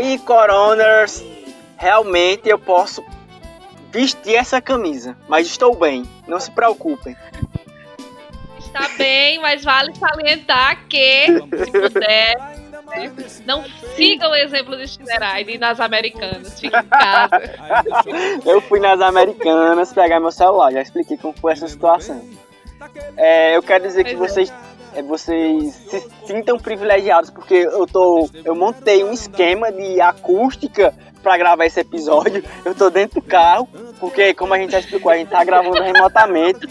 aí, Coroners, realmente eu posso vestir essa camisa, mas estou bem, não se preocupem. Está bem, mas vale salientar que, se puder, não siga o exemplo de Shinerai e nas americanas, fique em casa. eu fui nas americanas pegar meu celular, já expliquei como foi essa situação. É, eu quero dizer que é. vocês é, vocês se sintam privilegiados porque eu tô eu montei um esquema de acústica para gravar esse episódio. Eu tô dentro do carro, porque como a gente já explicou, a gente tá gravando remotamente.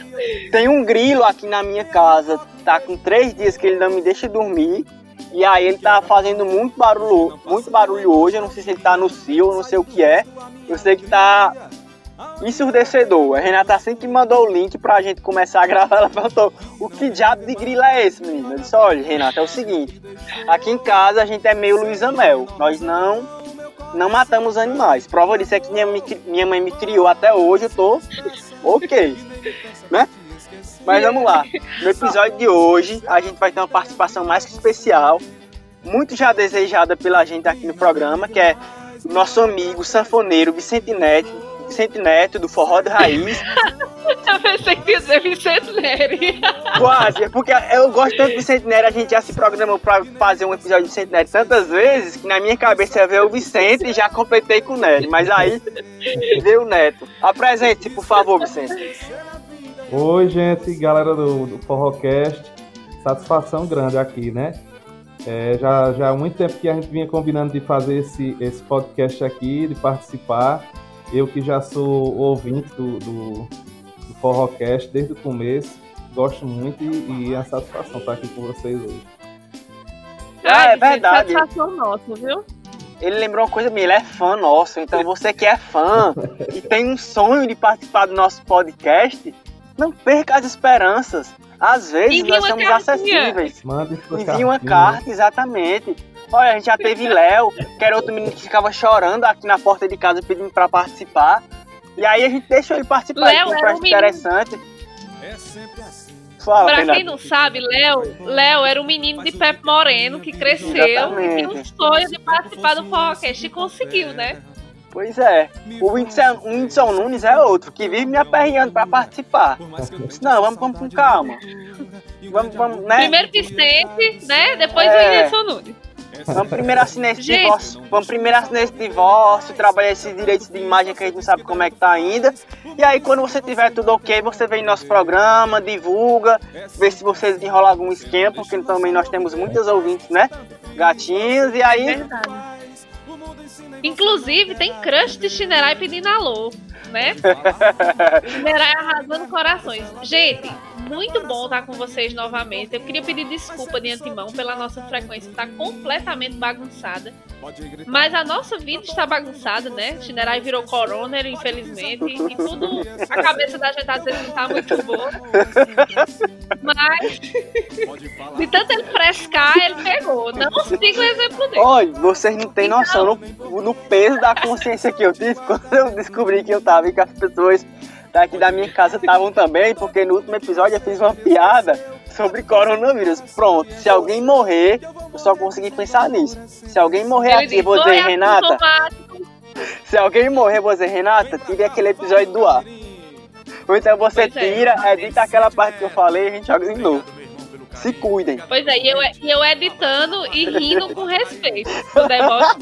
Tem um grilo aqui na minha casa, tá com três dias que ele não me deixa dormir. E aí ele tá fazendo muito barulho, muito barulho hoje. Eu não sei se ele tá no cio, não sei o que é. Eu sei que tá ensurdecedor. A Renata assim que mandou o link pra gente começar a gravar, ela perguntou: o que diabo de grilo é esse, menina? Eu disse: olha, Renata, é o seguinte: aqui em casa a gente é meio Luísa Mel. Nós não não matamos animais. Prova disso é que minha, minha mãe me criou até hoje, eu tô ok, né? Mas vamos lá. No episódio de hoje, a gente vai ter uma participação mais que especial, muito já desejada pela gente aqui no programa, que é nosso amigo sanfoneiro Vicente Neto, Vicente Neto, do Forró de Raiz. eu pensei que ia dizer Vicente Neri. Quase, é porque eu gosto tanto do Vicente Neri, a gente já se programou pra fazer um episódio de Vicente Neri tantas vezes que na minha cabeça veio o Vicente e já completei com o Nery. Mas aí veio o Neto. Apresente-se, por favor, Vicente. Oi, gente, galera do, do Forrocast. Satisfação grande aqui, né? É, já, já há muito tempo que a gente vinha combinando de fazer esse, esse podcast aqui, de participar. Eu que já sou ouvinte do, do, do Forrocast desde o começo, gosto muito e, e é uma satisfação estar aqui com vocês hoje. Ah, é verdade. Satisfação nossa, viu? Ele lembrou uma coisa minha, ele é fã nosso, então você que é fã e tem um sonho de participar do nosso podcast, não perca as esperanças. Às vezes Envie nós somos cartinha. acessíveis. Envie uma carta, exatamente. Olha, a gente já teve Léo, que era outro menino que ficava chorando aqui na porta de casa pedindo pra participar. E aí a gente deixou ele participar, Léo que um interessante. É sempre assim. Fala, pra quem não sabe, Léo, Léo era um menino de Pepe Moreno que cresceu Exatamente. e tinha um sonho de participar do podcast e conseguiu, né? Pois é. O Whindersson, o Whindersson Nunes é outro, que vive me aperreando pra participar. Não, vamos, vamos com calma. Vamos, vamos, né? Primeiro Vicente, né? Depois é... o Whindersson Nunes. Vamos primeiro assinar esse Gente. divórcio. Vamos primeiro assinar esse divórcio, trabalhar esses direitos de imagem que a gente não sabe como é que tá ainda. E aí, quando você tiver tudo ok, você vem no nosso programa, divulga, vê se você desenrola algum esquema, porque também nós temos muitos ouvintes, né? Gatinhos, e aí. Verdade. Inclusive, tem crush de Shinerai pedindo alô, né? Shinerai arrasando corações. Gente, muito bom estar com vocês novamente. Eu queria pedir desculpa de antemão pela nossa frequência estar completamente bagunçada. Mas a nossa vida está bagunçada, né? Shinerai virou coroner, infelizmente. E tudo. A cabeça da gente às vezes não está muito boa. Mas. De tanto ele frescar, ele pegou. Não siga o exemplo dele. Olha, vocês não têm então, noção no, no peso da consciência que eu tive quando eu descobri que eu tava e que as pessoas daqui da minha casa estavam também, porque no último episódio eu fiz uma piada sobre coronavírus. Pronto, se alguém morrer, eu só consegui pensar nisso. Se alguém morrer Ele aqui, vou dizer, Renata. Se alguém morrer, eu vou dizer, Renata, tire aquele episódio do ar. Ou então você é. tira, edita aquela parte que eu falei e a gente joga de novo. Se cuidem. Pois é, e eu, eu editando e rindo com respeito. Do deboche.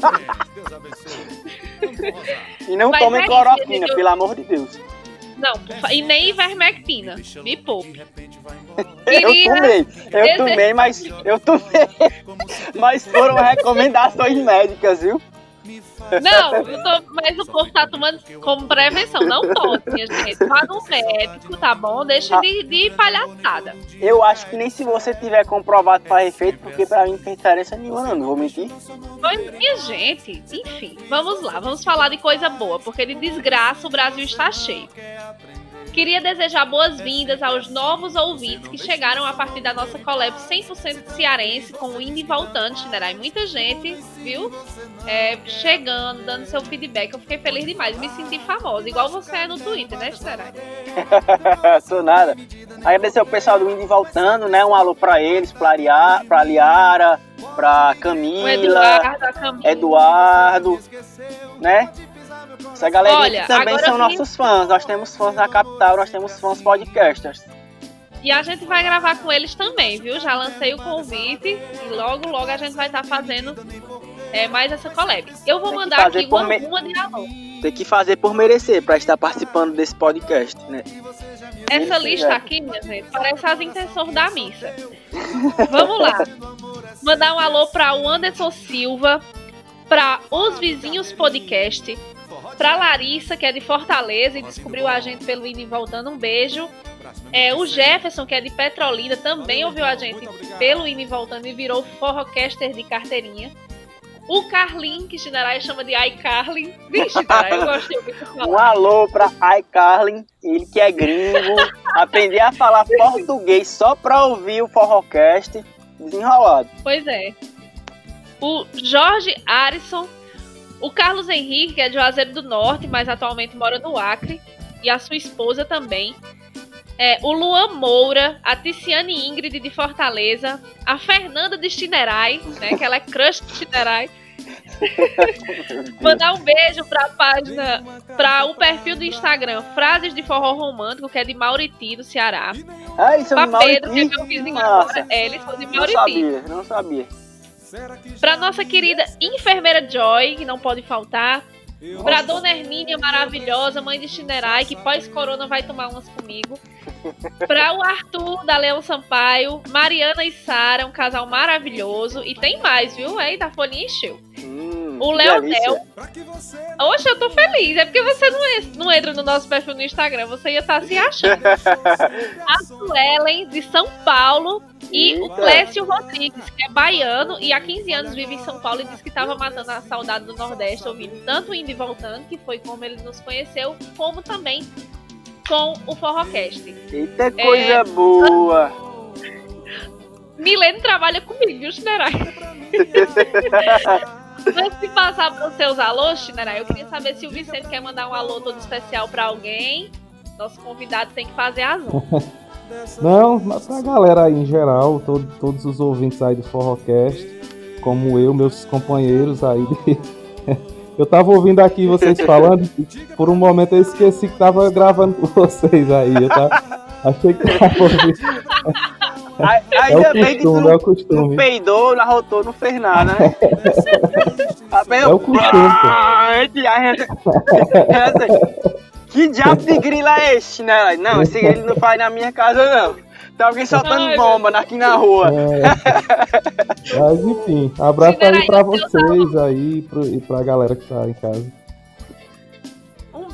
e não Mas tomem é cloroquina, eu... pelo amor de Deus. Não, e nem ivermectina. Me poupe. eu tomei, eu tomei, mas eu tomei. Mas foram recomendações médicas, viu? Não, eu tô, mas o povo tá tomando como prevenção. Não pode, minha gente. Vá no médico, tá bom? Deixa de, de palhaçada. Eu acho que nem se você tiver comprovado para efeito, porque pra mim não tem diferença nenhuma, não, vou mentir. Pois, minha gente, enfim, vamos lá, vamos falar de coisa boa, porque de desgraça o Brasil está cheio. Queria desejar boas-vindas aos novos ouvintes que chegaram a partir da nossa collab 100% cearense com o Indo e Voltando, Shinerai. Muita gente, viu? É, chegando, dando seu feedback. Eu fiquei feliz demais. Me senti famosa, igual você é no Twitter, né, Shinerai? Sou nada. Agradecer o pessoal do Indo e Voltando, né? Um alô pra eles, pra, Liara, pra Liara pra Camila, Eduardo, Camila. Eduardo, né? Essa galera Olha, também são sim. nossos fãs. Nós temos fãs na capital, nós temos fãs podcasters. E a gente vai gravar com eles também, viu? Já lancei o convite e logo, logo a gente vai estar fazendo é, mais essa collab. Eu vou mandar aqui uma, me- uma de alô. Tem que fazer por merecer pra estar participando desse podcast, né? Essa lista é. aqui, minha gente, parece as intenções da missa. Vamos lá. Mandar um alô para o Anderson Silva, para os Vizinhos Podcast, para Larissa, que é de Fortaleza e descobriu a gente pelo Indo e Voltando. Um beijo. É, o Jefferson, que é de Petrolina, também ouviu a gente pelo Indo e Voltando e virou forrocaster de carteirinha. O Carlin, que Shinerai chama de iCarlin. Vixe, eu muito de falar. Um alô pra iCarlin, ele que é gringo, aprender a falar português só pra ouvir o Forrocast desenrolado. Pois é. O Jorge Arison, o Carlos Henrique, que é de Juazeiro do Norte, mas atualmente mora no Acre, e a sua esposa também. É, o Luan Moura, a Ticiane Ingrid de Fortaleza, a Fernanda de Chinerai, né, que ela é crush de Chinerai. Mandar um beijo pra página, pra o perfil do Instagram Frases de Forró Romântico, que é de Mauriti, do Ceará. Ah, isso é Pra Pedro, que é Mauriti. meu vizinho agora. É, eles são de não Mauriti. sabia, não sabia. Pra nossa querida enfermeira Joy, que não pode faltar. Pra dona Hermínia maravilhosa, mãe de Chinerai, que pós-corona vai tomar umas comigo. Pra o Arthur, da Leão Sampaio. Mariana e Sara, um casal maravilhoso. E tem mais, viu? Eita, a folhinha encheu. O delícia. Oxe, eu tô feliz. É porque você não, en- não entra no nosso perfil no Instagram. Você ia estar se achando. A Suelen, de São Paulo. E o Eita. Clécio Rodrigues, que é baiano e há 15 anos vive em São Paulo e disse que estava matando a saudade do Nordeste, ouvindo tanto o Indo e Voltando, que foi como ele nos conheceu, como também com o Forrocast. Eita coisa É. boa. Milene trabalha comigo, viu, Chinerai? Antes de passar para os seus alôs, Chinerai, eu queria saber se o Vicente quer mandar um alô todo especial para alguém. Nosso convidado tem que fazer as honras. Não, mas pra galera aí em geral, todo- todos os ouvintes aí do Forrocast, como eu, meus companheiros aí. de- Eu tava ouvindo aqui vocês falando, por um momento eu esqueci que tava gravando com vocês aí. Eu tava, achei que tava ouvindo. Ai- É Ainda o bem que tu costume, não, é o não costume. peidou, não arrotou, não fez nada, né? Apenas- É o costume, pô. Ah, Que diabo de grilo é esse, né? Não, esse grilo não faz na minha casa, não. Tem alguém soltando Ai, bomba aqui na rua. É. Mas enfim, abraço aí pra vocês aí pro- e pra galera que tá em casa.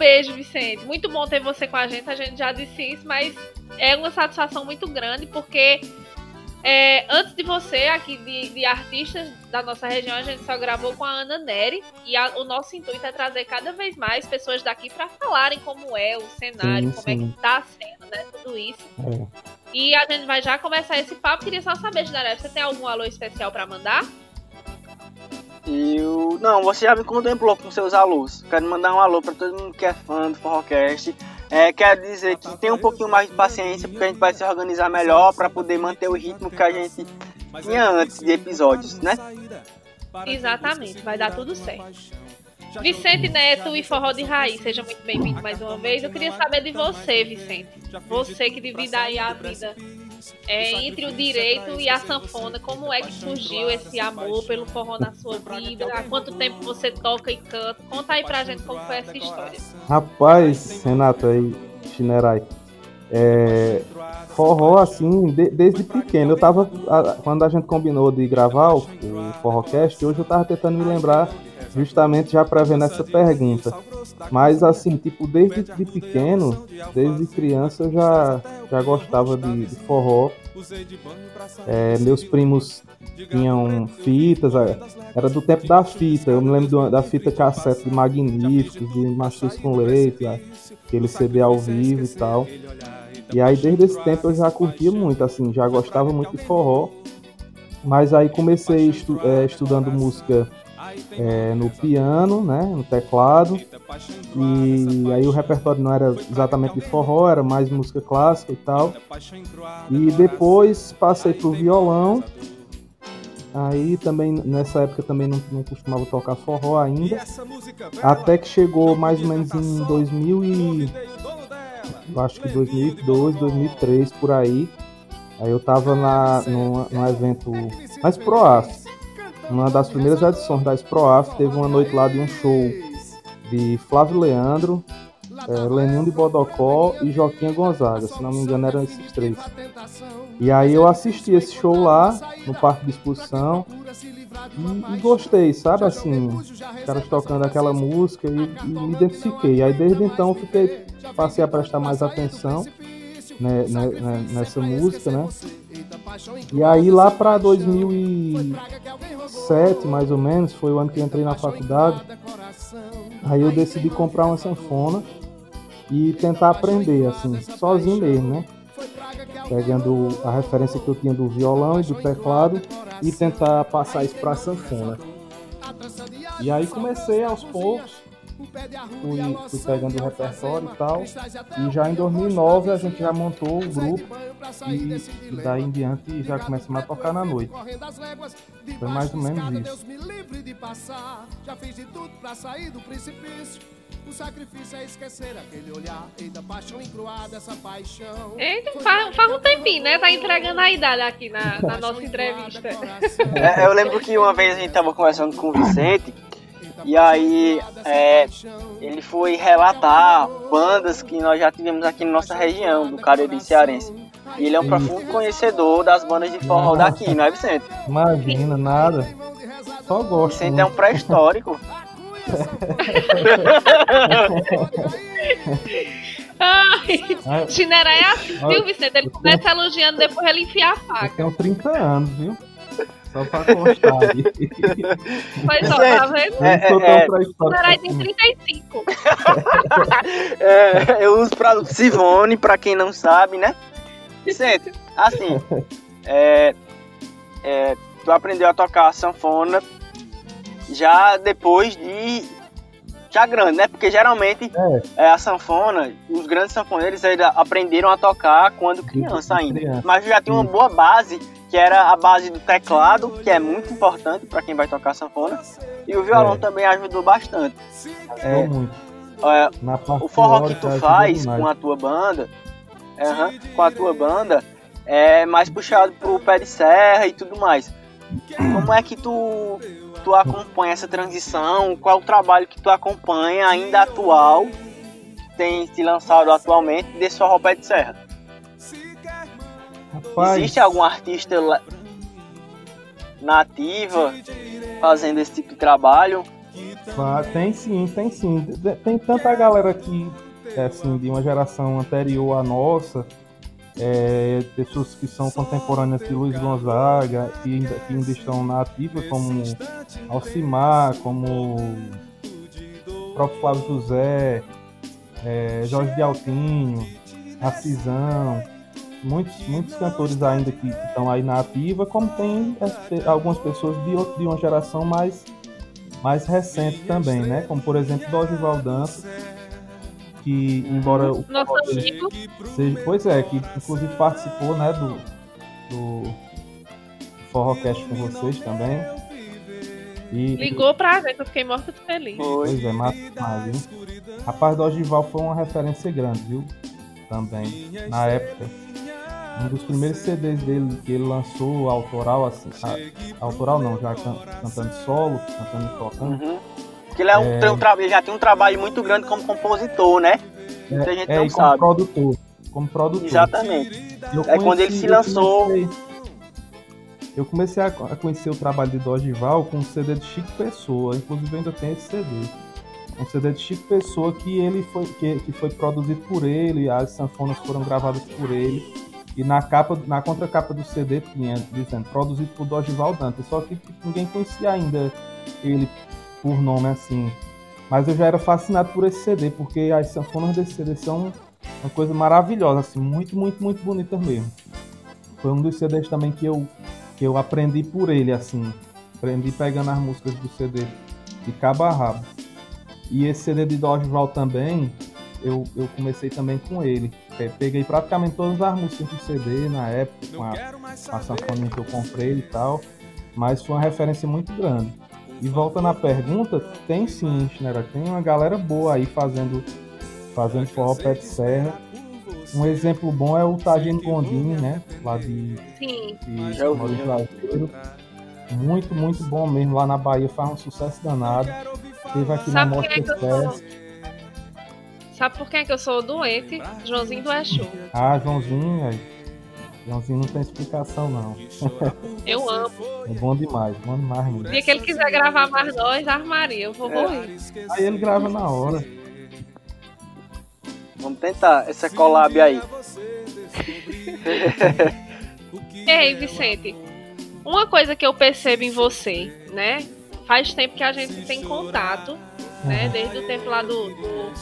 Um beijo, Vicente. Muito bom ter você com a gente. A gente já disse isso, mas é uma satisfação muito grande porque é, antes de você, aqui de, de artistas da nossa região, a gente só gravou com a Ana Neri. E a- o nosso intuito é trazer cada vez mais pessoas daqui para falarem como é o cenário, Sim, como é que tá sendo, né? Tudo isso. É. E a gente vai já começar esse papo. Queria só saber, Ginaré, você tem algum alô especial para mandar? Eu. Não, você já me contemplou com seus alôs. Quero mandar um alô pra todo mundo que é fã do Forrocast. É, quero dizer que tem um pouquinho mais de paciência, porque a gente vai se organizar melhor pra poder manter o ritmo que a gente tinha antes de episódios, né? Exatamente, vai dar tudo certo. Vicente Neto e Forró de Raiz, seja muito bem-vindo mais uma vez. Eu queria saber de você, Vicente. Você que divide aí a vida é, entre o direito e a sanfona. Como é que surgiu esse amor pelo forró na sua vida? Há quanto tempo você toca e canta? Conta aí pra gente como foi essa história. Rapaz, Renata e Chinerai, é, forró assim, de- desde pequeno. Eu tava, a- quando a gente combinou de gravar o, o Forrocast, hoje eu tava tentando me lembrar, justamente já prevendo essa pergunta. Mas assim, tipo, desde de pequeno, desde criança eu já, já gostava de, de forró. É, meus primos tinham fitas, é, era do tempo da fita. Eu me lembro da fita cassete de Magníficos, de Machos com Leite, aquele CD ao vivo e tal. E aí desde esse tempo eu já curtia muito, assim, já gostava muito de forró. Mas aí comecei estu- é, estudando música é, no piano, né, no teclado. E aí o repertório não era exatamente de forró, era mais música clássica e tal. E depois passei pro violão. Aí também, nessa época também não, não costumava tocar forró ainda. Até que chegou mais ou menos em 2000 e... Acho que 2002, 2003, por aí. Aí eu tava na, num, num evento na Proaf. Uma das primeiras edições da Proaf, teve uma noite lá de um show de Flávio Leandro, é, Leninho de Bodocó e Joaquim Gonzaga, se não me engano eram esses três. E aí eu assisti esse show lá, no Parque de Exposição, e, e gostei, sabe, assim, os caras tocando aquela música e, e, me identifiquei. Aí desde então fiquei, passei a prestar mais atenção né, né, né nessa música, né? E aí lá para 2007, mais ou menos, foi o ano que eu entrei na faculdade, aí eu decidi comprar uma sanfona e tentar aprender, assim, sozinho mesmo, né? Pegando a referência que eu tinha do violão e do teclado e tentar passar isso pra sanfona. E aí comecei aos poucos, fui, fui pegando o repertório e tal. E já em 2009 a gente já montou o grupo e, e daí em diante já começamos a tocar na noite. Foi mais ou menos isso. O sacrifício é esquecer aquele olhar, eita paixão encruada, essa paixão. Eita, faz, faz um tempinho, né? Tá entregando a idade aqui na, na nossa entrevista. É, eu lembro que uma vez a gente tava conversando com o Vicente e aí é, ele foi relatar bandas que nós já tivemos aqui na nossa região, do Cariri Cearense. E ele é um profundo conhecedor das bandas de forró daqui, não é, Vicente? Imagina, nada. Só gosto. Vicente é um pré-histórico. Ai, Chineré é assim, viu, Vicente? Ele começa elogiando, depois ele enfia a faca. Eu tenho 30 anos, viu? Só pra constar aí. Pois ó, tá vendo? É, é, é. Chineré tem 35. é, eu uso pra Sivone, pra quem não sabe, né? Vicente, assim, é, é, tu aprendeu a tocar sanfona já depois de já grande, né? Porque geralmente é. é. a sanfona, os grandes sanfoneiros ainda aprenderam a tocar quando criança ainda. Criança. Mas já tinha uma boa base, que era a base do teclado, que é muito importante para quem vai tocar sanfona. E o violão é. também ajudou bastante. É, muito. É, o forró que tu faz com a tua banda, com a tua banda, é mais puxado pro pé de serra e tudo mais. Como é que tu tu acompanha essa transição? Qual o trabalho que tu acompanha ainda atual, que tem se lançado atualmente, desse forró pé de serra? Rapaz. Existe algum artista nativa fazendo esse tipo de trabalho? tem sim, tem sim. Tem tanta galera aqui, assim, de uma geração anterior à nossa, é, pessoas que são contemporâneas de Luiz Gonzaga, que ainda, que ainda estão na ativa, como Alcimar, como o próprio Flávio José, é, Jorge de Altinho, Assisão, muitos, muitos cantores ainda que, estão aí na ativa, como tem algumas pessoas de, de uma geração mais, mais recente também, né? Como por exemplo Dorival Dantas, que embora o Nosso amigo. Seja, pois é, que inclusive participou né, do, do Forrocast com vocês também. E, Ligou pra ver que eu fiquei morta de feliz. Pois é, mas, mas viu? Rapaz, Dorival foi uma referência grande, viu? Também, na época. Um dos primeiros CDs dele que ele lançou autoral, assim, a, autoral não, já can, cantando solo, cantando e tocando. Uhum porque ele, é um, é... ele já tem um trabalho muito grande como compositor, né? Muita é, gente é, não sabe. Como produtor. Como produtor. Exatamente. Eu é conheci, quando ele se lançou. Eu comecei, eu comecei a, conhecer o trabalho de Dorival com um CD de Chico Pessoa. Inclusive ainda tem esse CD. Um CD de Chico Pessoa que ele foi, que, que foi produzido por ele, as sanfonas foram gravadas por ele. E na capa, na contracapa do CD tinha dizendo produzido por Dorival Dantas, só que ninguém conhecia ainda ele por nome assim. Mas eu já era fascinado por esse CD, porque as sanfonas desse CD são uma coisa maravilhosa, assim, muito, muito, muito bonita mesmo. Foi um dos CDs também que eu, que eu aprendi por ele, assim. Aprendi pegando as músicas do CD de cabo a rabo. E esse CD de Dodgeval também, eu, eu comecei também com ele. Peguei praticamente todas as músicas do CD na época, com a, a sanfoninha que eu comprei e tal. mas foi uma referência muito grande. E volta na pergunta, tem sim, Schneider, tem uma galera boa aí fazendo, fazendo forró pé de serra. Um exemplo bom é o Tagino Gondini, né? Lá de, Sim. de já Lazeiro. Muito, muito bom mesmo. Lá na Bahia faz um sucesso danado. Teve aqui na Sabe é Mostra? Fest. Sabe por quem é que eu sou doente? Joãozinho do Exu. Ah, Joãozinho, velho. Joãozinho não tem explicação, não. Eu amo. É bom demais, bom demais O mesmo. dia que ele quiser gravar mais nós, armaria. Eu vou É. morrer. Aí ele grava na hora. Vamos tentar essa collab aí. Ei, Vicente. Uma coisa que eu percebo em você, né? Faz tempo que a gente tem contato, né? Uhum. Desde o tempo lá do, do,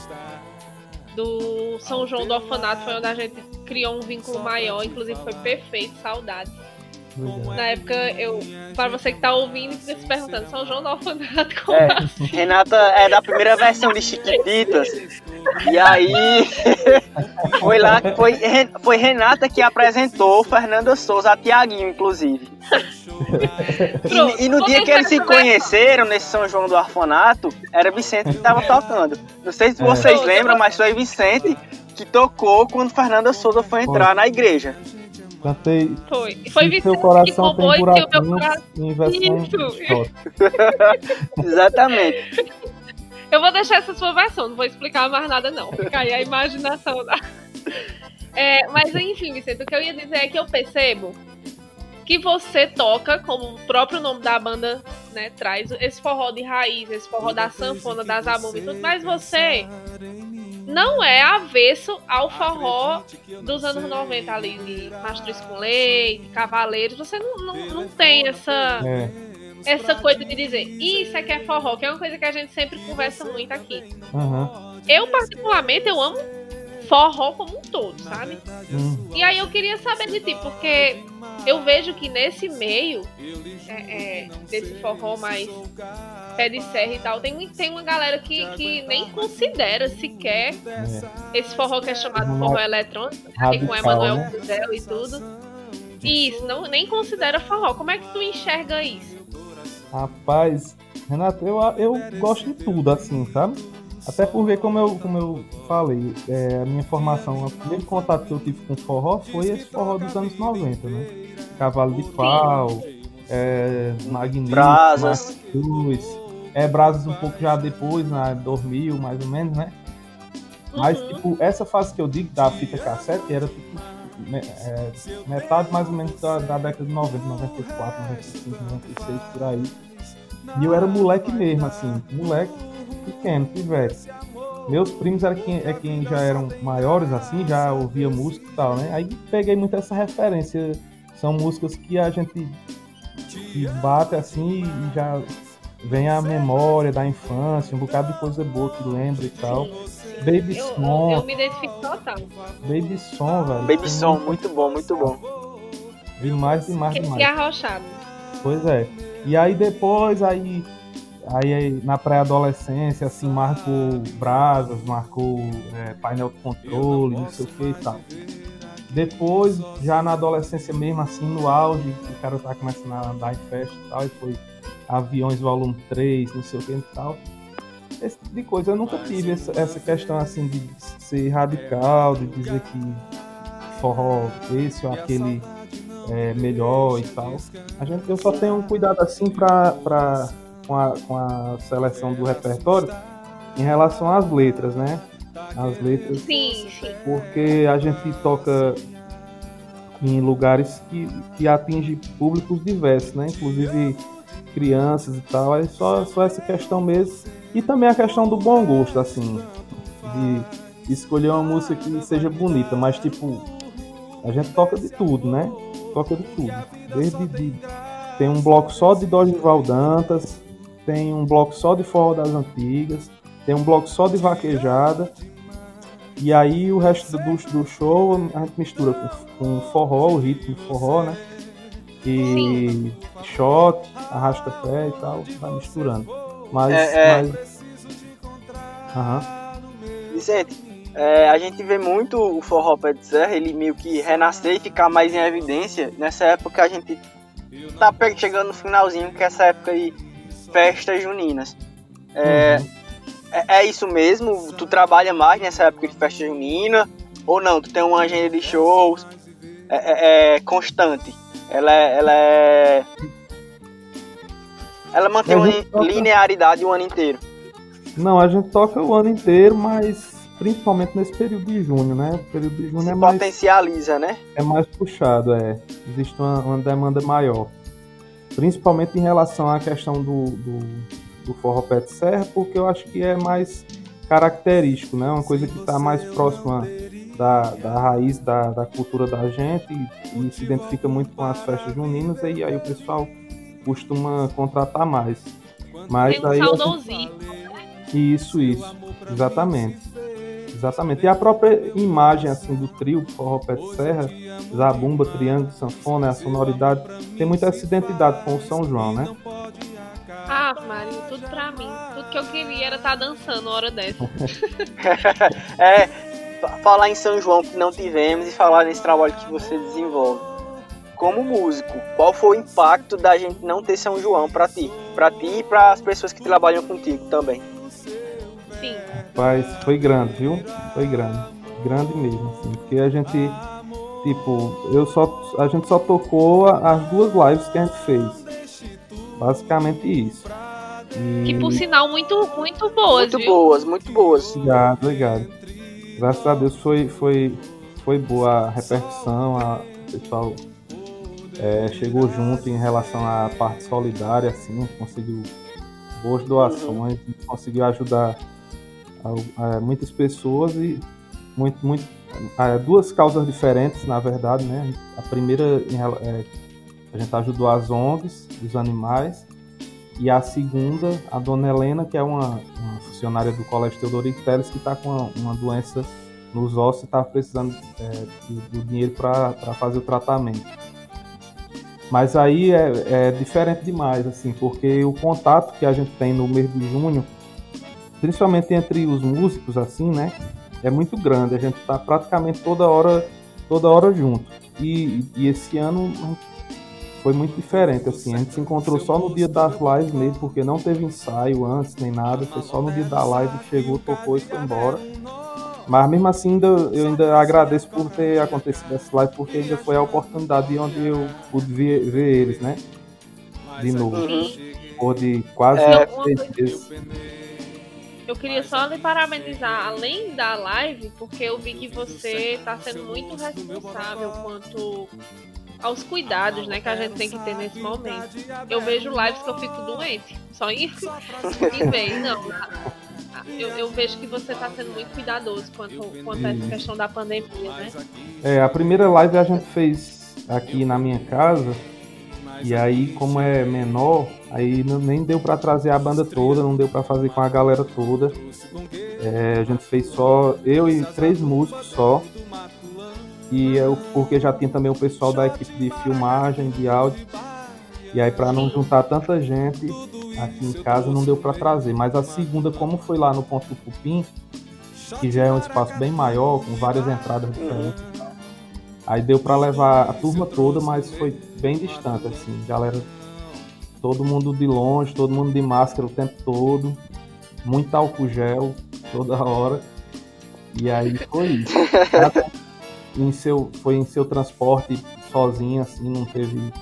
do São João do Orfanato, foi onde a gente criou um vínculo maior. Inclusive foi perfeito, saudade. É. Na época, eu. Para você que tá ouvindo e se perguntando, São João do Orfanato, como É, Renata é da primeira versão de Chiquititas. E aí foi lá que foi, foi Renata que apresentou Fernanda Souza a Tiaguinho, inclusive. Pronto, E, e no dia que eles se essa versão. conheceram nesse São João do Orfanato, era Vicente que estava tocando. Não sei se É. vocês Pronto, lembram, mas foi Vicente que tocou quando Fernanda Souza foi entrar na igreja. Cantei. Foi. E foi Se Vicente seu que coração tem compôs e o meu buraquinhos coração. em versão. Exatamente. Eu vou deixar essa sua versão, não vou explicar mais nada, não. Fica aí a imaginação da. É, mas enfim, Vicente, o que eu ia dizer é que eu percebo que você toca, como o próprio nome da banda né, traz, esse forró de raiz, esse forró da sanfona, das zabumba e tudo, mas você não é avesso ao forró dos anos 90 ali, de Mastruz com Leite, Cavaleiros, você não, não, não tem essa É, essa coisa de dizer isso é que é forró, que é uma coisa que a gente sempre conversa muito aqui. aham. Eu, particularmente, eu amo forró como um todo, sabe? hum, E aí eu queria saber de ti, porque eu vejo que nesse meio é, é, desse forró mais pé de serra e tal, tem, tem uma galera que, que nem considera sequer é. esse forró que é chamado forró eletrônico, aqui com Radical, Emanuel né? Cruzel e tudo. Isso, não, nem considera forró. Como é que tu enxerga isso? Rapaz, Renato, eu, eu gosto de tudo, assim, sabe? Até porque, como eu, como eu falei, é, a minha formação, o primeiro contato que eu tive com forró foi esse forró dos anos 90, né? Cavalo de pau, é, Magnífico, Brasas. Cruz, é, Brasas um pouco já depois, né? 2000, mais ou menos, né? Mas, Uhum. tipo, essa fase que eu digo da fita cassete era, tipo, me- é, metade mais ou menos da, da década de 90, 94, 95, 96, por aí. E eu era moleque mesmo, assim, moleque pequeno, pivete. Meus primos eram quem, é quem já eram maiores, assim, já ouvia música e tal, né? Aí peguei muito essa referência. São músicas que a gente que bate assim e já vem a memória da infância, um bocado de coisa boa que lembra e tal. Baby eu, Som. eu, eu me identifico total. Baby Som, velho. Baby Som, muito- muito bom, muito bom. Demais, demais, Que, demais. que arrochado. Pois é. E aí depois, aí, aí, aí na pré-adolescência, assim, marcou Brasas, marcou é, painel de controle, não sei o que e tal. Depois, já na adolescência mesmo, assim, no auge, o cara tá começando a andar em festa e tal, e foi Aviões Volume 3, não sei o que e tal. Esse tipo de coisa. Eu nunca tive essa, essa questão, assim, de ser radical, de dizer que forró esse ou aquele é melhor e tal. A gente, eu só tenho um cuidado assim pra, pra, com, a, com a seleção do repertório em relação às letras, né? As letras, Sim, sim. porque a gente toca em lugares que, que atinge públicos diversos, né? Inclusive crianças e tal. É só, só essa questão mesmo. E também a questão do bom gosto, assim, de escolher uma música que seja bonita, mas tipo, a gente toca de tudo, né? Toca de tudo. Desde de, tem um bloco só de Dorival Dantas, tem um bloco só de forró das antigas, tem um bloco só de vaquejada. E aí o resto do, do show a gente mistura com, com forró, o ritmo forró, né? E shot, arrasta pé e tal, vai misturando. Mas. É, é. mas... Aham. Vicente, é, a gente vê muito o forró pé de serra, ele meio que renascer e ficar mais em evidência nessa época a gente tá chegando no finalzinho, que é essa época de festas juninas. É, uhum. é, é, isso mesmo? Tu trabalha mais nessa época de festa junina? Ou não? Tu tem uma agenda de shows é, é, é constante? Ela é, ela é. Ela mantém uma linearidade o ano inteiro. Não, a gente toca o ano inteiro, mas principalmente nesse período de junho, né? O período de junho Se é mais. Potencializa, né? É mais puxado, é. Existe uma, uma demanda maior. Principalmente em relação à questão do, do, do forró pé de serra, porque eu acho que é mais característico, né? Uma coisa que está mais próxima da, da raiz da, da cultura da gente e, e, se identifica muito com as festas juninas e aí o pessoal costuma contratar mais. Mas Tem um aí, saudosinho. Isso, isso. Exatamente. Exatamente. E a própria imagem assim do trio Forró Pé de Serra, Zabumba, Triângulo, Sanfona, a sonoridade, tem muita essa identidade com o São João, né? Ah, Maria, tudo pra mim. Tudo que eu queria era estar tá dançando hora dessa. é, falar em São João que não tivemos e falar nesse trabalho que você desenvolve. Como músico, qual foi o impacto da gente não ter São João para ti? Para ti e para as pessoas que trabalham contigo também? Sim. Rapaz, foi grande, viu? Foi grande. Grande mesmo, assim. Porque a gente, tipo, eu só, a gente só tocou as duas lives que a gente fez. Basicamente isso. E... Que por sinal muito, muito boas. Muito viu? boas, muito boas. Obrigado, obrigado. Graças a Deus foi, foi, foi boa a repercussão, a, o pessoal é, chegou junto em relação à parte solidária, assim, conseguiu boas doações, uhum. conseguiu ajudar a, a muitas pessoas e muito, muito, a, duas causas diferentes, na verdade, né? A primeira, é, a gente ajudou as ONGs, os animais, e a segunda, a dona Helena, que é uma, uma funcionária do Colégio Teodorico Teles, que está com uma, uma, doença nos ossos e está precisando é, do, do, dinheiro para fazer o tratamento. Mas aí é, é, diferente demais, assim, porque o contato que a gente tem no mês de junho principalmente entre os músicos, assim, né? É muito grande. A gente tá praticamente toda hora, toda hora junto. E, e esse ano foi muito diferente, assim. A gente se encontrou só no dia das lives mesmo, porque não teve ensaio antes nem nada. Foi só no dia da live, chegou, tocou e foi embora. Mas mesmo assim, ainda, eu ainda agradeço por ter acontecido essa live, porque ainda foi a oportunidade onde eu pude ver, ver eles, né? De novo. Por de quase é, meses. Eu queria só lhe parabenizar, além da live, porque eu vi que você está sendo muito responsável quanto aos cuidados, né, que a gente tem que ter nesse momento. Eu vejo lives que eu fico doente, só em, em ver, não. Eu, eu, vejo que você está sendo muito cuidadoso quanto, quanto a essa questão da pandemia, né? É, a primeira live a gente fez aqui na minha casa e aí, como é menor, aí não, nem deu para trazer a banda toda, não deu para fazer com a galera toda. É, a gente fez só eu e três músicos só. E eu, porque já tinha também o pessoal da equipe de filmagem, de áudio. E aí, para não juntar tanta gente aqui em casa, não deu para trazer. Mas a segunda, como foi lá no Ponto do Cupim, que já é um espaço bem maior, com várias entradas diferentes Aí deu para levar a turma toda, mas foi bem distante, assim, galera. Todo mundo de longe, todo mundo de máscara o tempo todo, muito álcool gel toda hora. E aí foi isso. em seu, foi em seu transporte sozinho, assim, não teve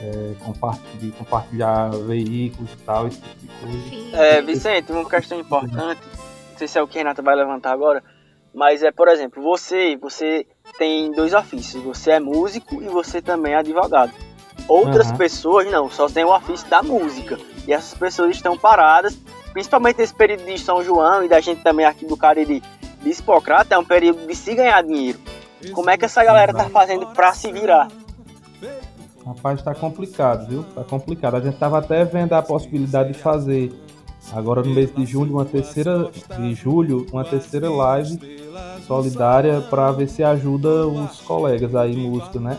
é, compartilhar, compartilhar veículos e tal, esse tipo de coisa. É, Vicente, uma questão importante, não sei se é o que a Renata vai levantar agora, mas é, por exemplo, você, você tem dois ofícios. Você é músico e você também é advogado. Outras uhum. pessoas não, só tem o ofício da música. E essas pessoas estão paradas, principalmente nesse período de São João e da gente também aqui do Cariri de Hipocrata, é um período de se ganhar dinheiro. Como é que essa galera tá fazendo para se virar? Rapaz, tá complicado, viu? Tá complicado. A gente tava até vendo a possibilidade de fazer agora no mês de julho uma terceira de julho uma terceira live solidária para ver se ajuda os colegas aí músicos, né?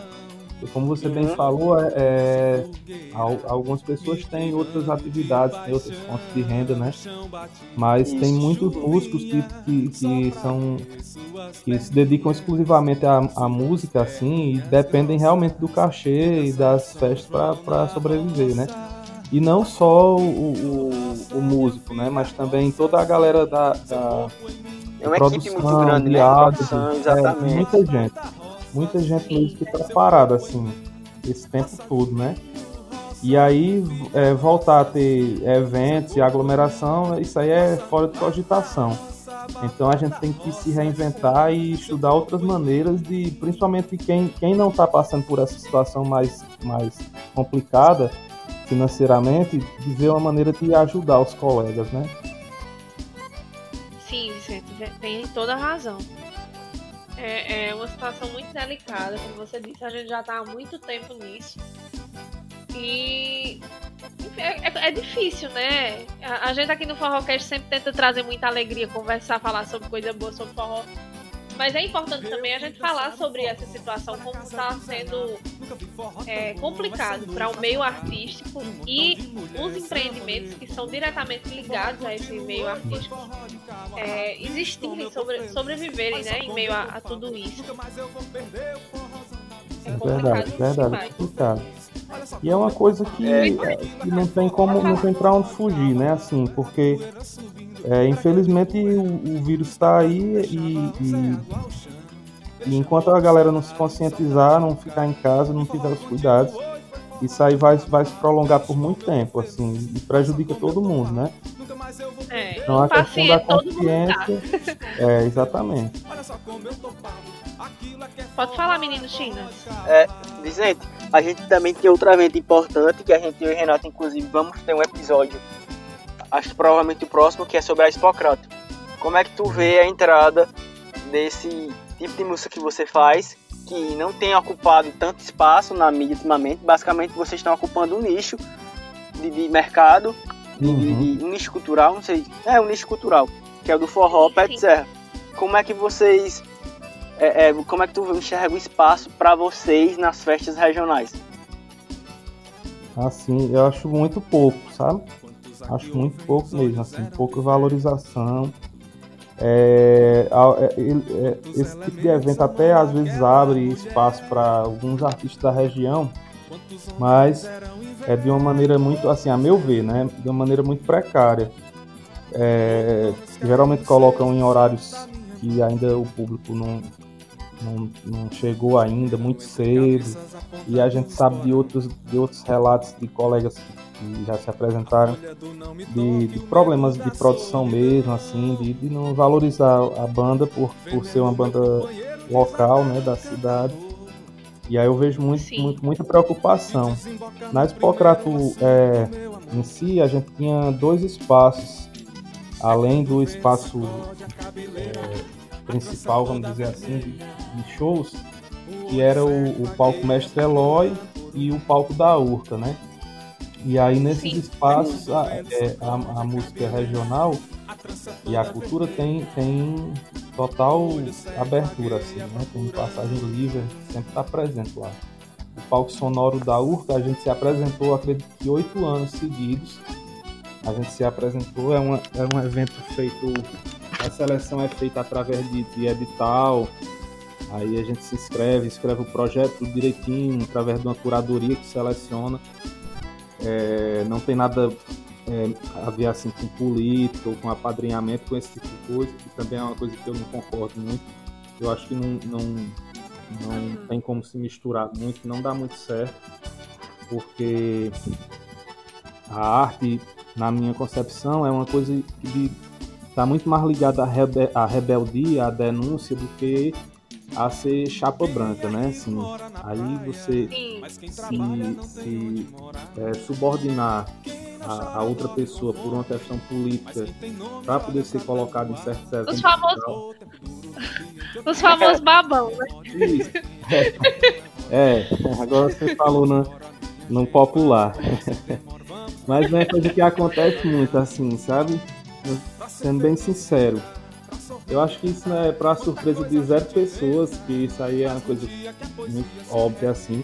Como você bem falou, é, é, algumas pessoas têm outras atividades, têm outras fontes de renda, né? Mas tem muitos músicos que, que, que, são que se dedicam exclusivamente à, à música, assim, e dependem realmente do cachê e das festas para sobreviver, né? E não só o, o, o, músico, né? Mas também toda a galera da, da é uma equipe muito grande, né? Produção, exatamente. É, muita gente. Muita gente mesmo que tá parada, assim, esse tempo todo, né? E aí, é, voltar a ter eventos e aglomeração, isso aí é fora de cogitação. Então a gente tem que se reinventar e estudar outras maneiras de, principalmente quem, quem não está passando por essa situação mais, mais complicada financeiramente, de ver uma maneira de ajudar os colegas, né? Sim, Vicente, tem toda a razão. É, é uma situação muito delicada, como você disse, a gente já está há muito tempo nisso. E é, é, é, difícil, né? A, a, gente aqui no Forrocast sempre tenta trazer muita alegria, conversar, falar sobre coisa boa, sobre forró. Mas é importante também a gente falar sobre essa situação, como está sendo é, complicado para o meio artístico e os empreendimentos que são diretamente ligados a esse meio artístico é, existirem, sobre, sobreviverem né, em meio a, a tudo isso. É verdade, verdade, complicado. E é uma coisa que, é. que não tem como, não tem para onde fugir, né? Assim, porque é, infelizmente o, o vírus está aí e, e, e, enquanto a galera não se conscientizar, não ficar em casa, não tiver os cuidados, isso aí vai, vai se prolongar por muito tempo, assim, e prejudica todo mundo, né? É, então a questão da consciência. É, exatamente. Pode falar, menino China. É, Vicente, a gente também tem outro evento importante que a gente e o Renato, inclusive, vamos ter um episódio acho que provavelmente o próximo, que é sobre a Hipocrata. Como é que tu vê a entrada desse tipo de música que você faz, que não tem ocupado tanto espaço na mídia ultimamente? Basicamente, vocês estão ocupando um nicho de, de mercado, uhum. de, de, um nicho cultural, não sei, é um nicho cultural, que é o do forró, pé de serra. Como é que vocês, é, é, como é que tu enxerga o espaço para vocês nas festas regionais? Assim, eu acho muito pouco, sabe? Acho muito pouco mesmo, assim, pouca valorização. É, é, é, esse tipo de evento até às vezes abre espaço para alguns artistas da região, mas é de uma maneira muito, assim, a meu ver, né, de uma maneira muito precária. É, geralmente colocam em horários que ainda o público não, não, não chegou ainda, muito cedo, e a gente sabe de outros, de outros relatos de colegas que já se apresentaram de, de problemas de produção mesmo, assim, de, de, não valorizar a banda por, por ser uma banda local, né, da cidade. E aí eu vejo muito, muito muita preocupação. Na Hipocrato é, em si, a gente tinha dois espaços, além do espaço é, principal, vamos dizer assim, de, de shows, que era o, o palco Mestre Eloy e o palco da Urca, né? E aí nesses Sim. espaços a, é, a, a, música regional e a cultura tem, tem total abertura, assim, né? Tem passagem livre, sempre está presente lá. O palco sonoro da URCA, a gente se apresentou, acredito que oito anos seguidos. A gente se apresentou, é, uma, é um evento feito, a seleção é feita através de, de edital, aí a gente se inscreve, escreve o projeto direitinho, através de uma curadoria que seleciona é, não tem nada é, a ver assim com política ou com apadrinhamento, com esse tipo de coisa, que também é uma coisa que eu não concordo muito. Eu acho que não, não, não tem como se misturar muito, não dá muito certo, porque a arte, na minha concepção, é uma coisa que está muito mais ligada à, rebe à rebeldia, à denúncia, do que a ser chapa branca, né? Assim, aí você se, se é, subordinar a, a, outra pessoa por uma questão política para poder ser colocado em certos eventos. Os famosos, os famosos babão, né? Isso. É, é, agora você falou no, no popular. Mas não é coisa que acontece muito assim, sabe? Sendo bem sincero. Eu acho que isso é para surpresa de zero pessoas, que isso aí é uma coisa muito óbvia assim.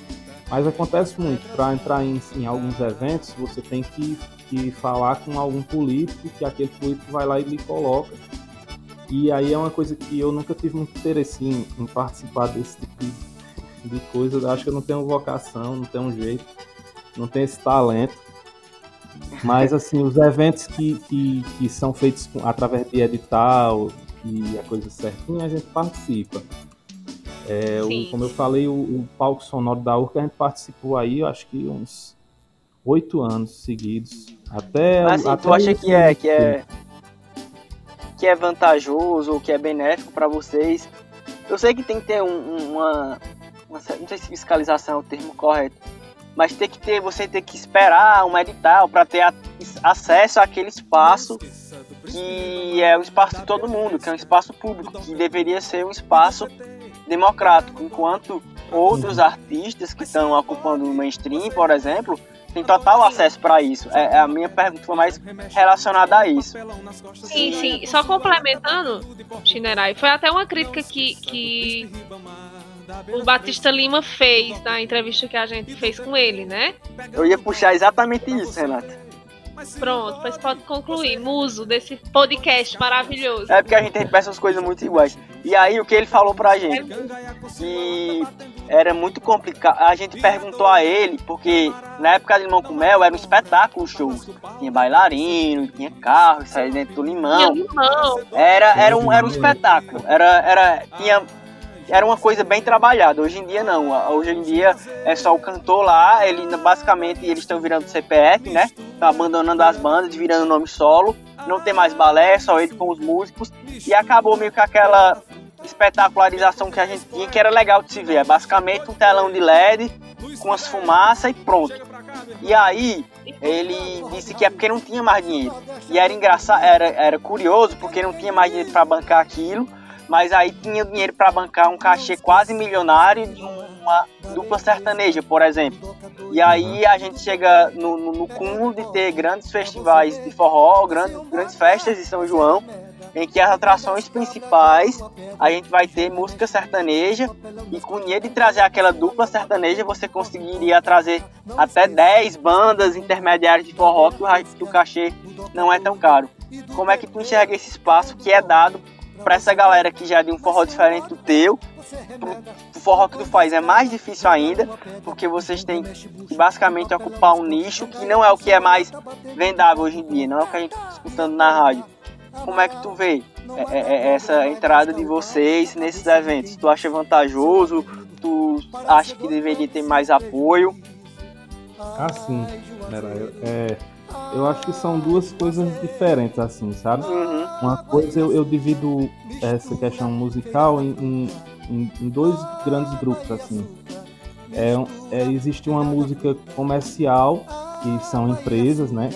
Mas acontece muito, para entrar em, em, alguns eventos, você tem que, que falar com algum político, que aquele político vai lá e lhe coloca. E aí é uma coisa que eu nunca tive muito interesse em, em participar desse tipo de, de coisa. Eu acho que eu não tenho vocação, não tenho jeito, não tenho esse talento. Mas assim, os eventos que, que, que são feitos através de edital e a coisa certinha, a gente participa. É, o, como eu falei, o, o, palco sonoro da URCA a gente participou aí, eu acho que uns oito anos seguidos. Até. Mas assim, até tu acha que é, que é que é vantajoso ou que é benéfico para vocês? Eu sei que tem que ter um, uma, uma, não sei se fiscalização é o termo correto, mas tem que ter, você tem que esperar um edital para ter a, acesso àquele espaço que é o espaço de todo mundo, que é um espaço público, que deveria ser um espaço democrático, enquanto outros artistas que estão ocupando o mainstream, por exemplo, têm total acesso para isso. É, é, a minha pergunta foi mais relacionada a isso. Sim, sim. Só complementando, Chinerai, foi até uma crítica que, que o Batista Lima fez na entrevista que a gente fez com ele, né? Eu ia puxar exatamente isso, Renata. Pronto, pois pode concluir. Muso desse podcast maravilhoso. É porque a gente repete essas coisas muito iguais. E aí o que ele falou pra gente? Que era muito complicado. A gente perguntou a ele, porque na época de Limão com Mel era um espetáculo o show. Tinha bailarino, tinha carro, saía dentro do limão. limão. Era, era, um, era um espetáculo. Era, era, tinha era uma coisa bem trabalhada. Hoje em dia não. Hoje em dia é só o cantor lá, ele basicamente eles estão virando CPF, né? Estão abandonando as bandas, virando nome solo. Não tem mais balé, é só ele com os músicos. E acabou meio que aquela espetacularização que a gente tinha, que era legal de se ver. É basicamente um telão de LED com as fumaças e pronto. E aí ele disse que é porque não tinha mais dinheiro. E era engraçado, era, era curioso porque não tinha mais dinheiro para bancar aquilo mas aí tinha dinheiro para bancar um cachê quase milionário de uma dupla sertaneja, por exemplo. E aí a gente chega no, no, no cúmulo de ter grandes festivais de forró, grandes, grandes festas de São João, em que as atrações principais a gente vai ter música sertaneja e com dinheiro de trazer aquela dupla sertaneja você conseguiria trazer até 10 bandas intermediárias de forró que o, que o cachê não é tão caro. Como é que tu enxerga esse espaço que é dado para essa galera que já é de um forró diferente do teu, o forró que tu faz é mais difícil ainda, porque vocês têm que basicamente ocupar um nicho que não é o que é mais vendável hoje em dia, não é o que a gente está escutando na rádio. Como é que tu vê é, é, é essa entrada de vocês nesses eventos? Tu acha vantajoso? Tu acha que deveria ter mais apoio? Assim, é, eu acho que são duas coisas diferentes, assim, sabe? Uhum. Uma coisa eu, eu, divido essa questão musical em, em, em dois grandes grupos, assim. É, é, existe uma música comercial, que são empresas, né?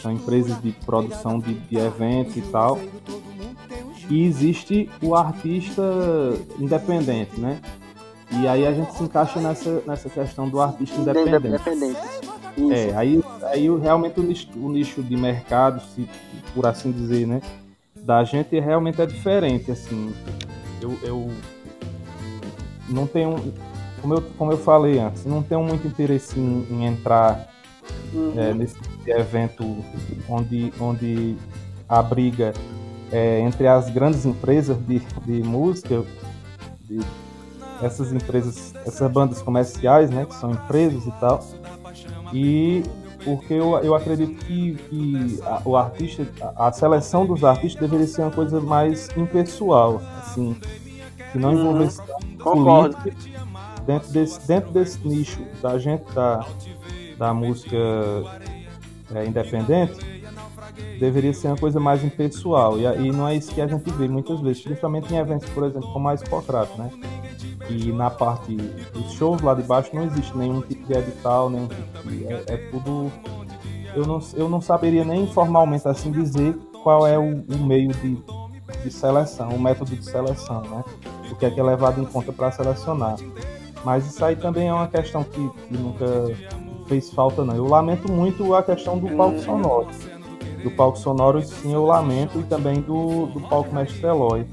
São empresas de produção de, de eventos e tal. E existe o artista independente, né? E aí a gente se encaixa nessa, nessa questão do artista independente. É, aí, aí realmente o nicho, o nicho de mercado, se, por assim dizer, né? Da gente realmente é diferente, assim. Eu, eu não tenho, como eu, como eu falei antes, não tenho muito interesse em, em entrar uhum. é, nesse evento onde, onde a briga é, entre as grandes empresas de, de música, de, essas empresas, essas bandas comerciais, né, que são empresas e tal, e porque eu, eu acredito que, que a, o artista, a, a, seleção dos artistas deveria ser uma coisa mais impessoal, assim, que não envolvesse uhum. política dentro desse, dentro desse nicho da gente da, da música é, independente, deveria ser uma coisa mais impessoal. E, e não é isso que a gente vê muitas vezes, principalmente em eventos, por exemplo, como a Hipocrata, né? E na parte dos shows lá de baixo não existe nenhum tipo de edital, nenhum tipo de, é, é, tudo. Eu não, eu não saberia nem formalmente assim dizer qual é o, o meio de, de seleção, o método de seleção, né? O que é que é levado em conta para selecionar. Mas isso aí também é uma questão que, que, nunca fez falta, não. Eu lamento muito a questão do palco sonoro. Do palco sonoro, sim, eu lamento, e também do, do palco Mestre Eloy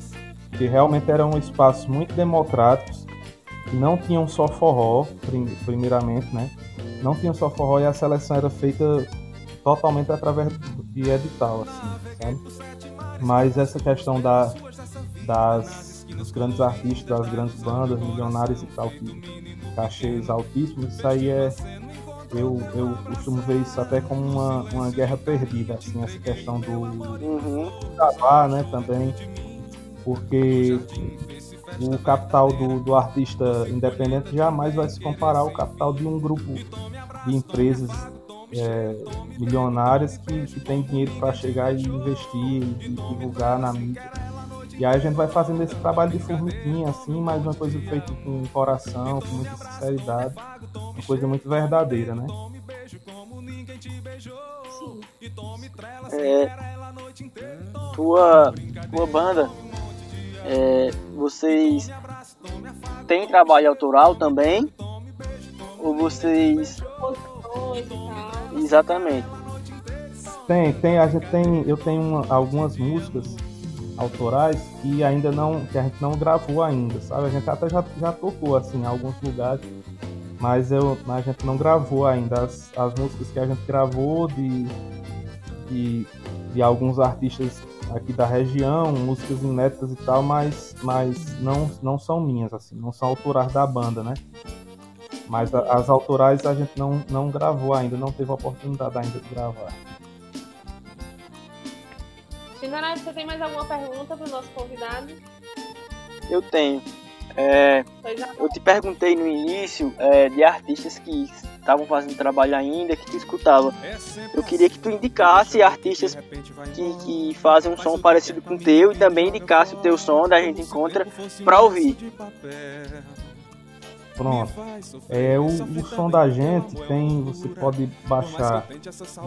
que realmente eram espaços muito democráticos não tinham só forró, primeiramente, né? Não tinham só forró e a seleção era feita totalmente através de edital, assim, sabe? Mas essa questão da, das, dos grandes artistas, das grandes bandas, milionários e tal, que cachês altíssimos, isso aí é. Eu, eu costumo ver isso até como uma, uma guerra perdida, assim, essa questão do uhum. gravar, né, também, porque o capital do, do artista independente jamais vai se comparar ao capital de um grupo de empresas é, milionárias que, que tem dinheiro para chegar e investir e divulgar na mídia. E aí a gente vai fazendo esse trabalho de formiguinha, assim, mas uma coisa feita com coração, com muita sinceridade, uma coisa muito verdadeira, né? É, tua, tua banda, é, vocês têm trabalho autoral também? Ou vocês. Exatamente. Tem, tem, a gente tem, eu tenho uma, algumas músicas autorais que ainda não, que a gente não gravou ainda, sabe? A gente até já, já tocou assim em alguns lugares, mas eu, a gente não gravou ainda as, as músicas que a gente gravou de, de, de alguns artistas aqui da região, músicas inéditas e tal, mas, mas não, não são minhas, assim, não são autorais da banda, né? Mas a, as autorais a gente não, não gravou ainda, não teve a oportunidade ainda de gravar. Shindarai, você tem mais alguma pergunta para o nosso convidado? Eu tenho. É, eu te perguntei no início é, de artistas que estavam fazendo trabalho ainda, que tu escutava. Eu queria que tu indicasse artistas que, que fazem um som parecido com o teu e também indicasse o teu som da gente encontra para ouvir. Pronto. É, o, o som da gente tem, você pode baixar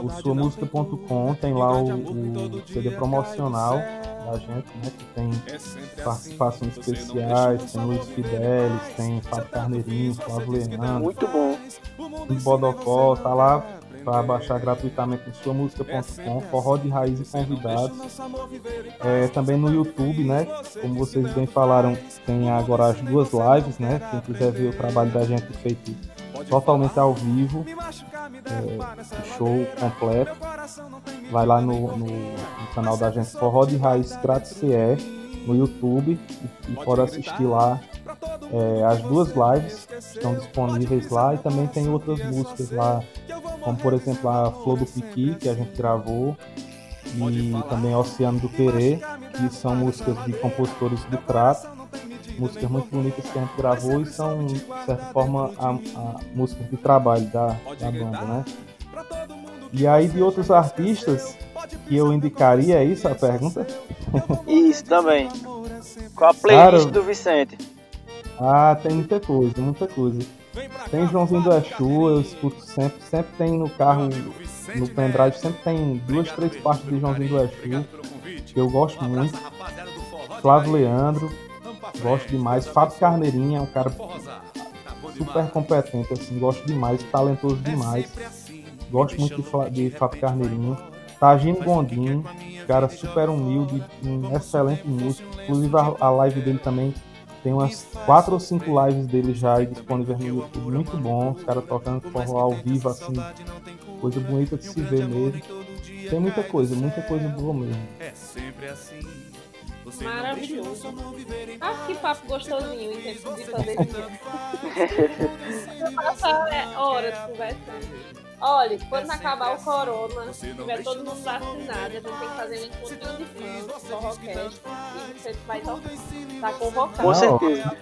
o suamusica.com, tem lá o, o CD promocional da gente, né? Que tem participações especiais, tem Luiz Fidelis, tem Fábio Carneirinho, Flávio Leandro. Muito bom. O Bodocó, tá lá para baixar gratuitamente no suamusica.com, forró de raiz e convidados. É, também no YouTube, né? Como vocês bem falaram, tem agora as duas lives, né? Quem quiser ver o trabalho da gente feito totalmente ao vivo, é, show completo, vai lá no, no, no, canal da gente Forró de Raiz Grátis CE no YouTube. E, e pode assistir lá é, as duas lives estão disponíveis lá e também tem outras músicas lá, como por exemplo a Flor do Piqui, que a gente gravou, e também Oceano do Querer, que são músicas de compositores do Crato, músicas muito bonitas que a gente gravou e são, de certa forma, a, a músicas de trabalho da, da banda, né? E aí de outros artistas que eu indicaria, é isso a pergunta? Isso também. Qual a playlist Cara, do Vicente? Ah, tem muita coisa, muita coisa. Tem Joãozinho do Exu, eu escuto sempre, sempre tem no carro, no pendrive, sempre tem duas, três partes de Joãozinho do Exu, que eu gosto muito. Flávio Leandro, gosto demais. Fábio Carneirinha é um cara super competente, assim, gosto demais, talentoso demais. Gosto muito de, de Fábio Carneirinho. Tagino Gondim, cara super humilde, um excelente músico. Inclusive a, a live dele também tem umas quatro ou cinco lives dele já disponíveis no YouTube, muito bom. Os caras tocando forró ao vivo, assim, coisa bonita de se ver mesmo. Tem muita coisa, muita coisa boa mesmo. Maravilhoso. Ah, que papo gostosinho tempo de pandemia. Passar é, horas conversando. Olha, quando acabar o corona, tiver todo mundo vacinado, a gente tem que fazer um encontrinho de fãs, forrocast, e você vai tocar. Tá convocado. Com certeza.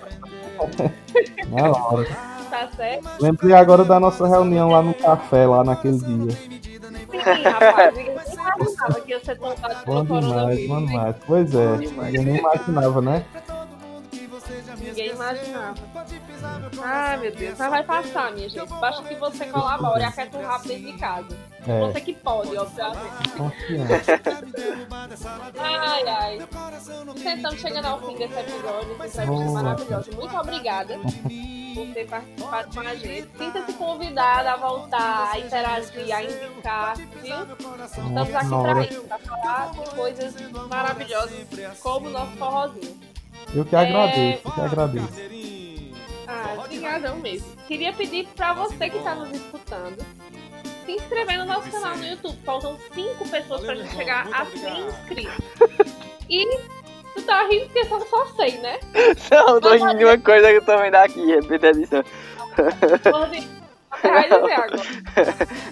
Na hora. Tá certo? Lembrei agora da nossa reunião lá no café, lá naquele dia. Sim, rapaz, ninguém imaginava que ia ser pelo bom demais, bom demais. Pois é, eu nem imaginava, né? Ninguém imaginava. Ai, meu Deus. Mas vai passar, minha gente. Basta que você colabore e aquieta um rápido dentro de casa. É. Você que pode, obviamente. ai, ai. Estamos chegando ao fim desse episódio. Esse episódio oh. maravilhoso. Muito obrigada por ter participado com a gente. Sinta-se convidada a voltar, a interagir, a indicar, viu? Estamos aqui para isso, para falar de coisas maravilhosas como o nosso forrozinho. Eu que agradeço, é... eu que agradeço. Ah, perdão mesmo. Queria pedir pra você que tá nos escutando se inscrever no nosso canal no YouTube. Faltam 5 pessoas pra gente chegar a 100 inscritos. E tu tá rindo porque são só 100, né? Não, tô rindo de uma coisa que eu tô vendo aqui, repita a edição.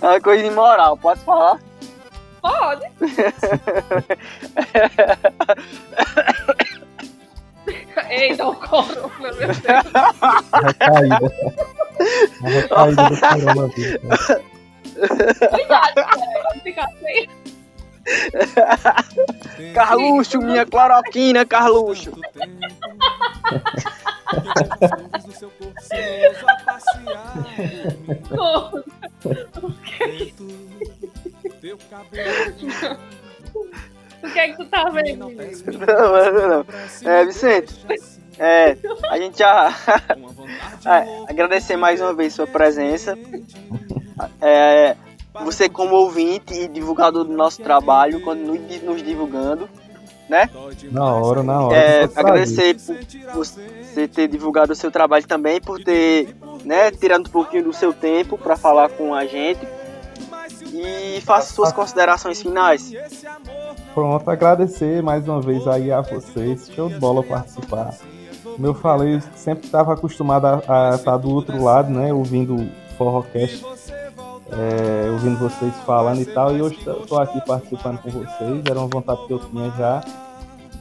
É uma coisa imoral, pode falar? Pode. Eita, o corona, meu Deus. Recaída. A recaída do coronavírus. Cuidado, cara, vai ficar sem. Carluxo, minha cloroquina, Carluxo. corno. O que é que tu tá vendo? Não, não, não. É, Vicente, é, a gente já é, agradecer mais uma vez sua presença. É, você como ouvinte e divulgador do nosso trabalho, continue nos divulgando, né? Na hora, na hora. É, agradecer por você ter divulgado o seu trabalho também, por ter, né, tirado um pouquinho do seu tempo para falar com a gente. E faça suas considerações finais. Pronto, agradecer mais uma vez aí a vocês. Show de bola participar. Como eu falei, sempre estava acostumado a estar do outro lado, né? Ouvindo o Forrocast, é, ouvindo vocês falando e tal. E hoje estou aqui participando com vocês. Era uma vontade que eu tinha já.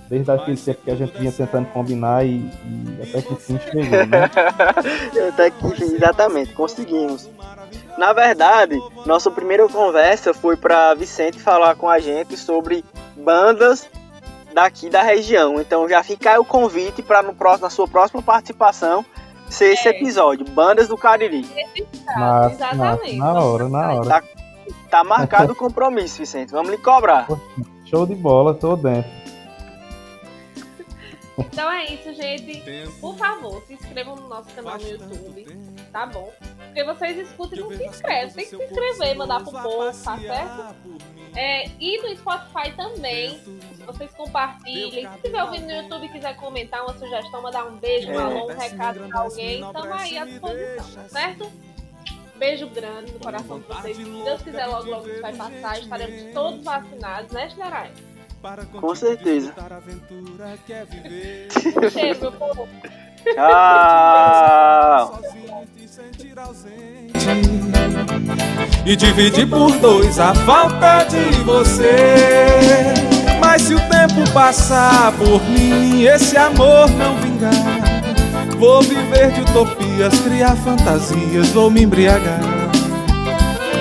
Desde aquele tempo que a gente vinha tentando combinar e, e até que enfim chegou, né? Até que, exatamente, conseguimos. Na verdade, nossa primeira conversa foi para Vicente falar com a gente sobre bandas daqui da região. Então já fica aí o convite para no próximo, na sua próxima participação ser esse É. episódio, Bandas do Cariri. Massa, Exatamente. na hora, na hora. Tá, tá marcado o compromisso, Vicente. Vamos lhe cobrar. Show de bola, tô dentro. Então é isso, gente. Por favor, se inscrevam no nosso canal no YouTube, tá bom? Porque vocês escutam e não se inscrevem. Tem que se inscrever, mandar pro povo, tá certo? É, e no Spotify também. Vocês compartilhem. Se estiver ouvindo no YouTube e quiser comentar uma sugestão, mandar um beijo, um alô, um recado pra alguém, estamos aí à disposição, tá certo? Beijo grande no coração de vocês. Se Deus quiser, logo, logo vai passar. Estaremos todos vacinados, né, Generais? Com certeza. Povo. Tchau. e dividir por dois a falta de você. Mas se o tempo passar por mim, esse amor não vingar, vou viver de utopias, criar fantasias, vou me embriagar.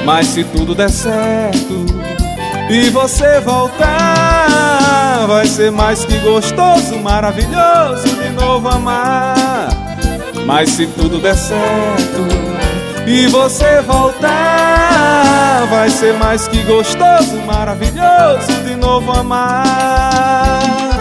Mas se tudo der certo e você voltar, vai ser mais que gostoso, maravilhoso de novo amar. Mas se tudo der certo e você voltar, vai ser mais que gostoso, maravilhoso de novo amar.